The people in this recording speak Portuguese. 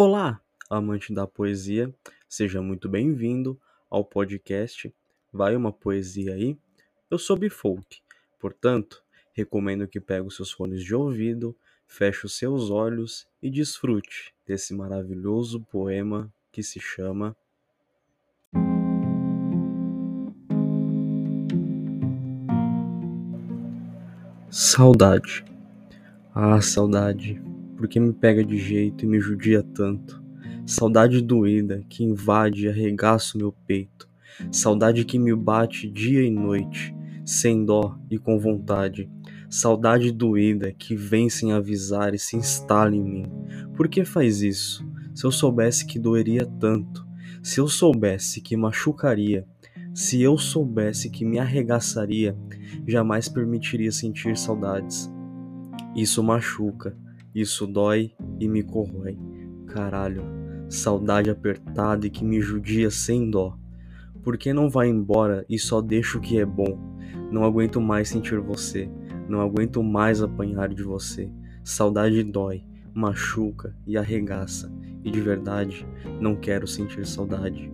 Olá, amante da poesia, seja muito bem-vindo ao podcast Vai uma Poesia aí? Eu sou Bifolk, portanto, recomendo que pegue os seus fones de ouvido, feche os seus olhos e desfrute desse maravilhoso poema que se chama Saudade. Ah, saudade porque me pega de jeito e me judia tanto. Saudade doída que invade e arregaça o meu peito. Saudade que me bate dia e noite, sem dó e com vontade. Saudade doída que vem sem avisar e se instala em mim. Por que faz isso? Se eu soubesse que doeria tanto, se eu soubesse que machucaria, se eu soubesse que me arregaçaria, jamais permitiria sentir saudades. Isso machuca isso dói e me corrói. Caralho, saudade apertada e que me judia sem dó. Por que não vai embora e só deixa o que é bom? Não aguento mais sentir você, não aguento mais apanhar de você. Saudade dói, machuca e arregaça, e de verdade não quero sentir saudade.